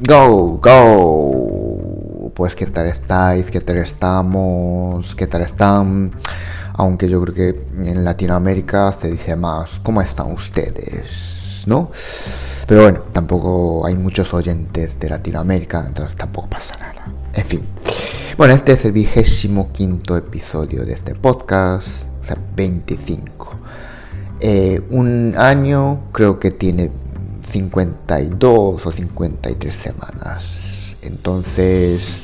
Go Go. Pues qué tal estáis, qué tal estamos, qué tal están. Aunque yo creo que en Latinoamérica se dice más ¿cómo están ustedes? ¿No? Pero bueno, tampoco hay muchos oyentes de Latinoamérica, entonces tampoco pasa nada. En fin. Bueno, este es el vigésimo quinto episodio de este podcast, o sea, 25. Eh, un año creo que tiene 52 o 53 semanas. Entonces,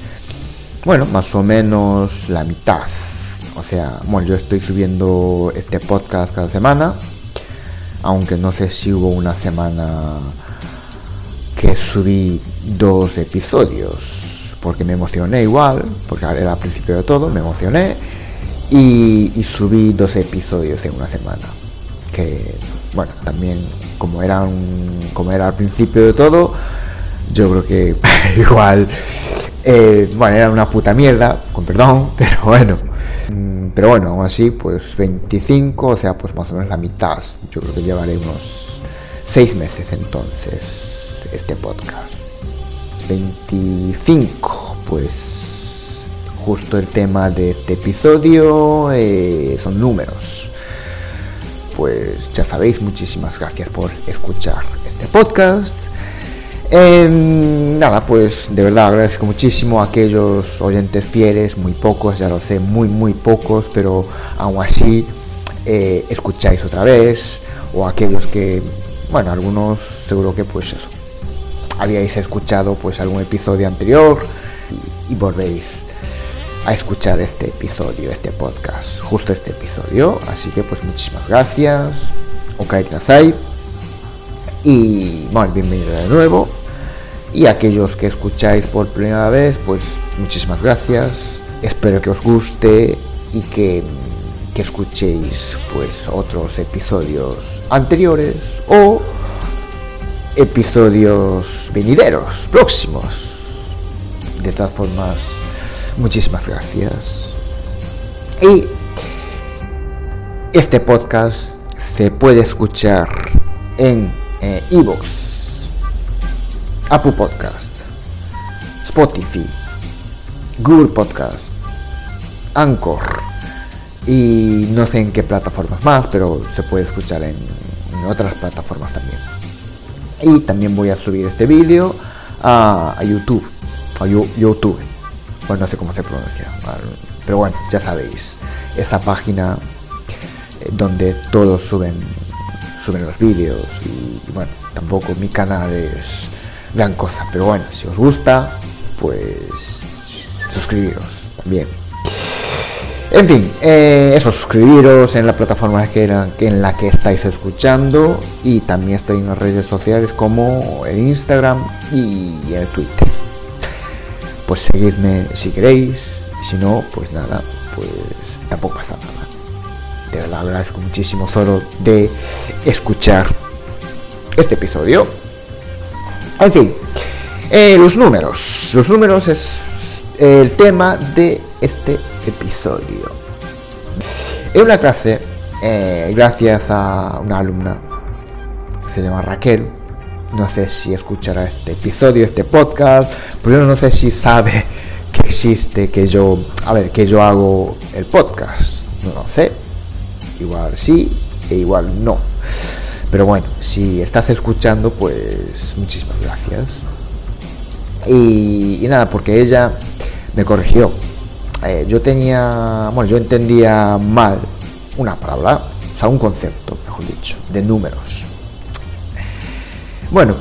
bueno, más o menos la mitad. O sea, bueno, yo estoy subiendo este podcast cada semana. Aunque no sé si hubo una semana que subí dos episodios. Porque me emocioné igual. Porque era al principio de todo, me emocioné. Y, y subí dos episodios en una semana que bueno también como era un, como era al principio de todo yo creo que igual eh, bueno era una puta mierda con perdón pero bueno. Mm, pero bueno aún así pues 25 o sea pues más o menos la mitad. Yo creo que llevaré unos 6 meses entonces este podcast. 25 pues justo el tema de este episodio eh, son números pues ya sabéis, muchísimas gracias por escuchar este podcast. Eh, nada, pues de verdad agradezco muchísimo a aquellos oyentes fieles, muy pocos, ya lo sé, muy, muy pocos, pero aún así eh, escucháis otra vez, o aquellos que, bueno, algunos seguro que pues eso, habíais escuchado pues algún episodio anterior y volvéis a escuchar este episodio, este podcast, justo este episodio. Así que pues muchísimas gracias. Ok, Nasai. Y bueno, bienvenido de nuevo. Y aquellos que escucháis por primera vez, pues muchísimas gracias. Espero que os guste y que, que escuchéis pues otros episodios anteriores o episodios venideros, próximos. De todas formas, Muchísimas gracias. Y este podcast se puede escuchar en Evox, Apple Podcast, Spotify, Google Podcast, Anchor y no sé en qué plataformas más, pero se puede escuchar en, en otras plataformas también. Y también voy a subir este vídeo a, a YouTube, a YouTube bueno, no sé cómo se pronuncia, pero bueno, ya sabéis, esa página eh, donde todos suben suben los vídeos y, bueno, tampoco mi canal es gran cosa, pero bueno, si os gusta, pues suscribiros también. En fin, eh, eso, suscribiros en la plataforma que era, en la que estáis escuchando y también estoy en las redes sociales como el Instagram y el Twitter pues seguidme si queréis, si no, pues nada, pues tampoco pasa nada. De verdad agradezco muchísimo solo de escuchar este episodio. En fin, eh, los números. Los números es el tema de este episodio. En una clase, eh, gracias a una alumna se llama Raquel, no sé si escuchará este episodio, este podcast, pero no sé si sabe que existe, que yo, a ver, que yo hago el podcast. No lo sé. Igual sí e igual no. Pero bueno, si estás escuchando, pues muchísimas gracias. Y, nada, porque ella me corrigió. Eh, yo tenía, bueno, yo entendía mal una palabra, o sea, un concepto, mejor dicho, de números. Bueno,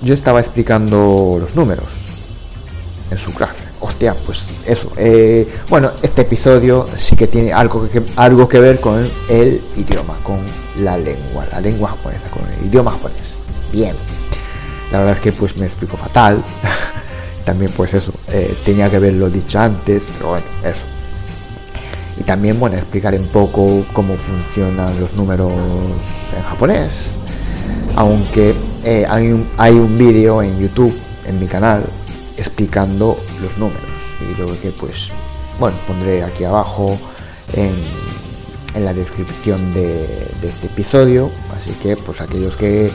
yo estaba explicando los números en su clase. Hostia, pues eso. Eh, bueno, este episodio sí que tiene algo que, algo que ver con el idioma, con la lengua, la lengua japonesa, con el idioma japonés. Bien. La verdad es que pues me explico fatal. también pues eso, eh, tenía que haberlo dicho antes, pero bueno, eso. Y también, bueno, explicar un poco cómo funcionan los números en japonés. Aunque eh, hay un, hay un vídeo en YouTube, en mi canal, explicando los números. Y lo que pues, bueno, pondré aquí abajo en, en la descripción de, este episodio. Así que, pues aquellos que,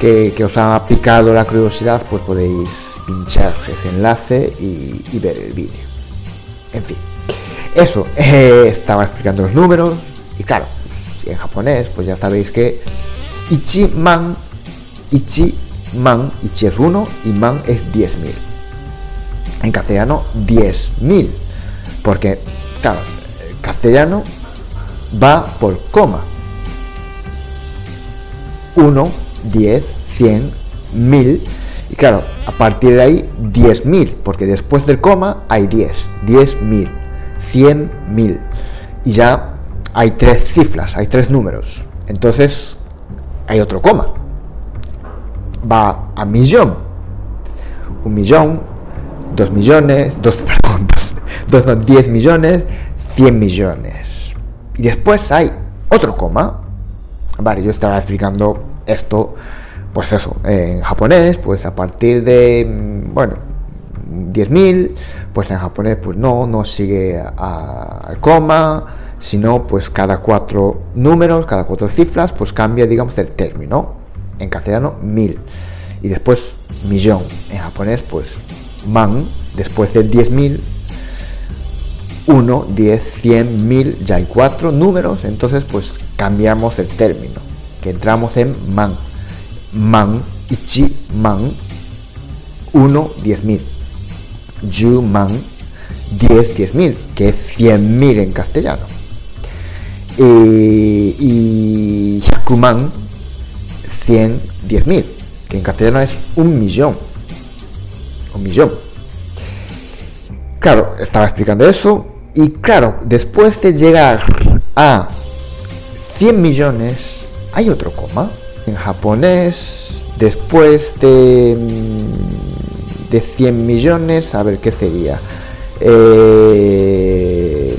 que, os ha picado la curiosidad, pues podéis pinchar ese enlace y, ver el vídeo. En fin, eso, eh, estaba explicando los números y claro, en japonés, pues ya sabéis que Ichi man, Ichi man, Ichi es 1 y man es 10.000. En castellano, 10.000. Porque, claro, castellano va por coma. 1, 10, 100, 1000. Y claro, a partir de ahí 10.000, porque después del coma hay 10, 10.000, 100.000. Y ya hay tres cifras, hay tres números. Entonces hay otro coma. Va a millón. Un millón, dos millones, dos, perdón, dos, dos, 10 millones, 100 millones. Y después hay otro coma. Vale, yo estaba explicando esto, pues eso, en japonés, pues a partir de, mm, bueno, 10.000, pues en japonés, pues no, no sigue al coma, sino pues cada cuatro números, cada cuatro cifras, pues cambia, digamos, el término. En castellano, mil. Y después, millón. En japonés, pues man, después de 10.000, 1, 10, 100, 1000, ya hay cuatro números, entonces pues cambiamos el término, que entramos en man. Man, ichi, man, 1, 10.000. Yu, man, 10, 10.000, que es 100.000 en castellano. Eh, y Hyakuman, 100, 10.000, que en castellano es un millón. Un millón. Claro, estaba explicando eso y claro, después de llegar a 100 millones, hay otro coma. En japonés, después de, mm, de 100 millones, a ver qué sería. 100 eh,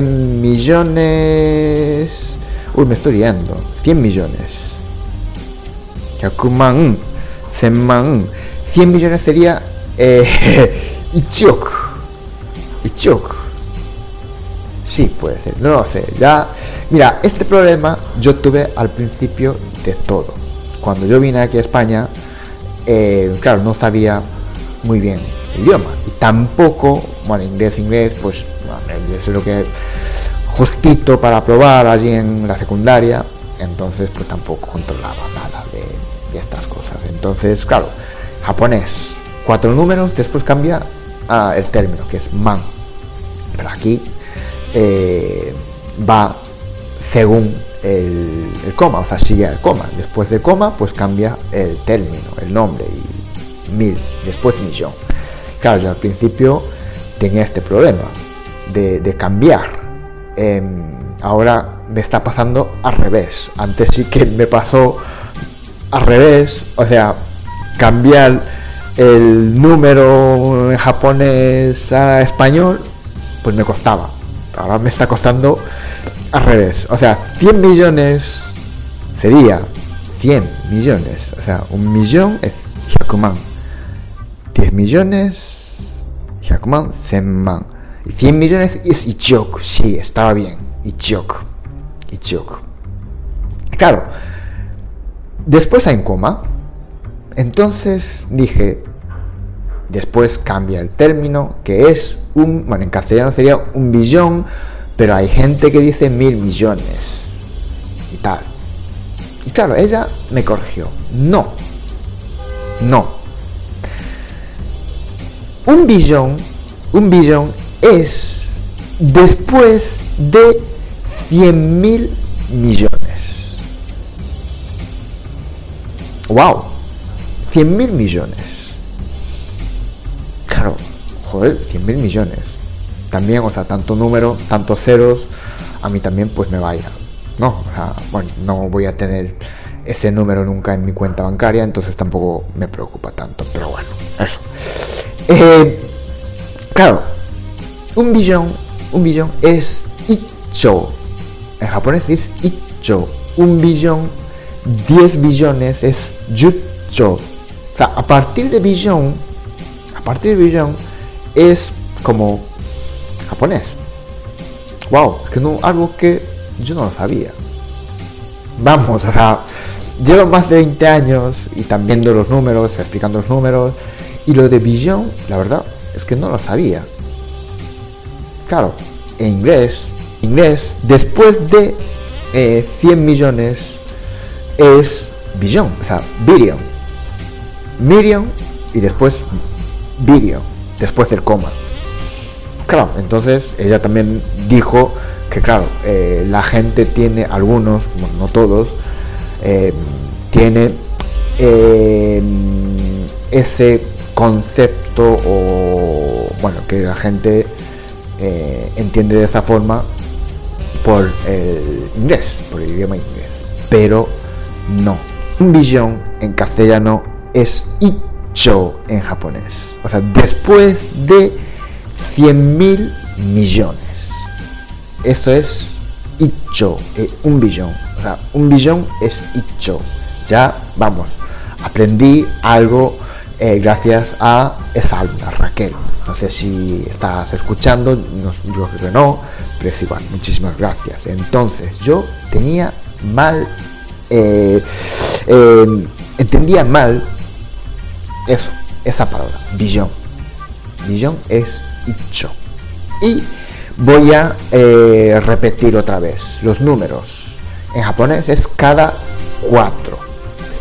millones... Uy, me estoy liando. 100 millones. Yakuman. 100 100 millones sería... Eh, Ichok. Ichok. Sí, puede ser, no lo sé. Ya, mira, este problema yo tuve al principio de todo. Cuando yo vine aquí a España, eh, claro, no sabía muy bien el idioma. Y tampoco, bueno, inglés, inglés, pues, inglés es lo que justito para probar allí en la secundaria. Entonces, pues tampoco controlaba nada de, estas cosas. Entonces, claro, japonés, cuatro números, después cambia el término, que es man. Pero aquí eh, va según el, coma, o sea, sigue el coma. Después del coma, pues cambia el término, el nombre y mil, después millón. Claro, yo al principio tenía este problema de, cambiar. Em, ahora me está pasando al revés. Antes sí que me pasó al revés, o sea, cambiar el número en japonés a español, pues me costaba ahora me está costando al revés. O sea, 100 millones sería 100 millones. O sea, un millón es Hyakuman. 10 millones, Hyakuman, Senman. Y 100 millones es Ichok. Sí, estaba bien. Ichok. Ichok. Claro. Después hay en coma. Entonces dije, después cambia el término, que es un, bueno, en castellano sería un billón, pero hay gente que dice mil millones y tal. Y claro, ella me corrigió. No, no. Un billón, un billón es después de 100 mil millones. ¡Wow! 100 mil millones. Claro, joder, 100 mil millones. También, o sea, tanto número, tantos ceros, a mí también pues me va a ir. No, o sea, bueno, no voy a tener ese número nunca en mi cuenta bancaria, entonces tampoco me preocupa tanto, pero bueno, eso. Eh, claro, un billón, un billón es icho. En japonés es icho. Un billón, 10 billones es yucho. O sea, a partir de billón, a partir de billón es como japonés. Wow, es que no, algo que yo no lo sabía. Vamos, o sea, llevo más de 20 años y también viendo los números, explicando los números. Y lo de billón, la verdad, es que no lo sabía. Claro, en inglés, inglés, después de 100 eh, millones es billón, o sea, billion. Million y después billion, después del coma. Claro, entonces ella también dijo que claro, eh, la gente tiene, algunos, no todos, eh, tiene ese concepto o bueno que la gente eh, entiende de esa forma por el inglés, por el idioma inglés. Pero no. Un billón en castellano es icho en japonés. O sea, después de 100.000 millones. Esto es icho, eh, un billón. O sea, un billón es icho. Ya, vamos, aprendí algo eh, gracias a esa alumna, Raquel. No sé si estás escuchando, no, yo creo que no, pero es igual, muchísimas gracias. Entonces, yo tenía mal, eh, em, entendía mal eso, esa palabra, billón. Billón es icho. Y voy a eh, repetir otra vez los números. En japonés es cada cuatro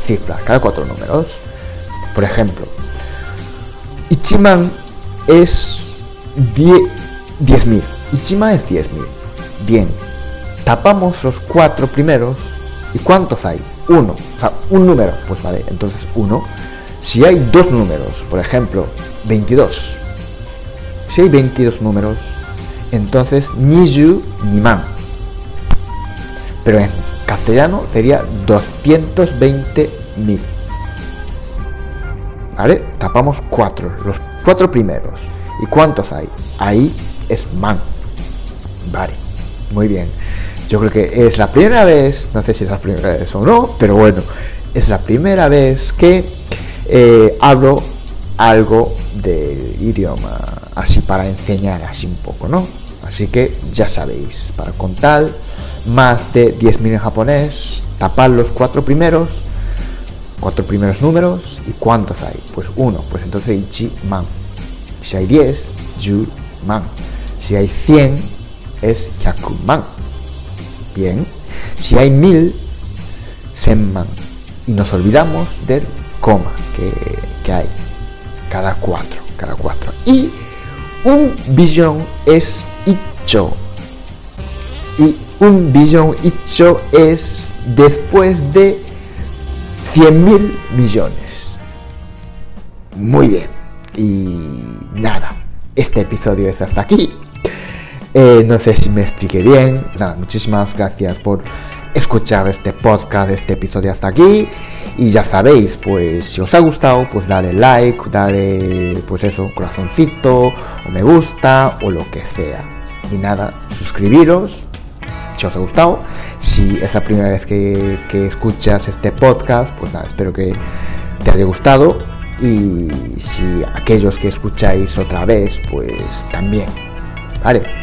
cifras, cada cuatro números. Por ejemplo, Ichiman es 10.000. Ichiman es 10.000. Bien, tapamos los cuatro primeros. ¿Y cuántos hay? Uno. O sea, un número. Pues vale, entonces uno. Si hay dos números, por ejemplo, 22. Si hay 22 números, entonces Niju Niman. Pero en castellano sería 220.000. ¿Vale? Tapamos cuatro, los cuatro primeros. ¿Y cuántos hay? Ahí es man. Vale, muy bien. Yo creo que es la primera vez, no sé si es la primera vez o no, pero bueno, es la primera vez que eh, hablo algo del idioma, así para enseñar así un poco, ¿no? Así que ya sabéis, para contar más de 10.000 en japonés, tapar los cuatro primeros cuatro primeros números y cuántos hay pues uno pues entonces ichi man. Si hay 10 yu man. Si hay 100 es man bien si hay mil senman y nos olvidamos del coma que, que hay cada cuatro cada cuatro y un billón es icho y un billón icho es después de 100 mil millones. Muy bien. Y nada, este episodio es hasta aquí. Eh, no sé si me expliqué bien. Nada, muchísimas gracias por escuchar este podcast, este episodio hasta aquí. Y ya sabéis, pues si os ha gustado, pues dale like, dale, pues eso, corazoncito, o me gusta, o lo que sea. Y nada, suscribiros si os ha gustado. Si es la primera vez que, escuchas este podcast, pues nada, espero que te haya gustado. Y si aquellos que escucháis otra vez, pues también. Vale,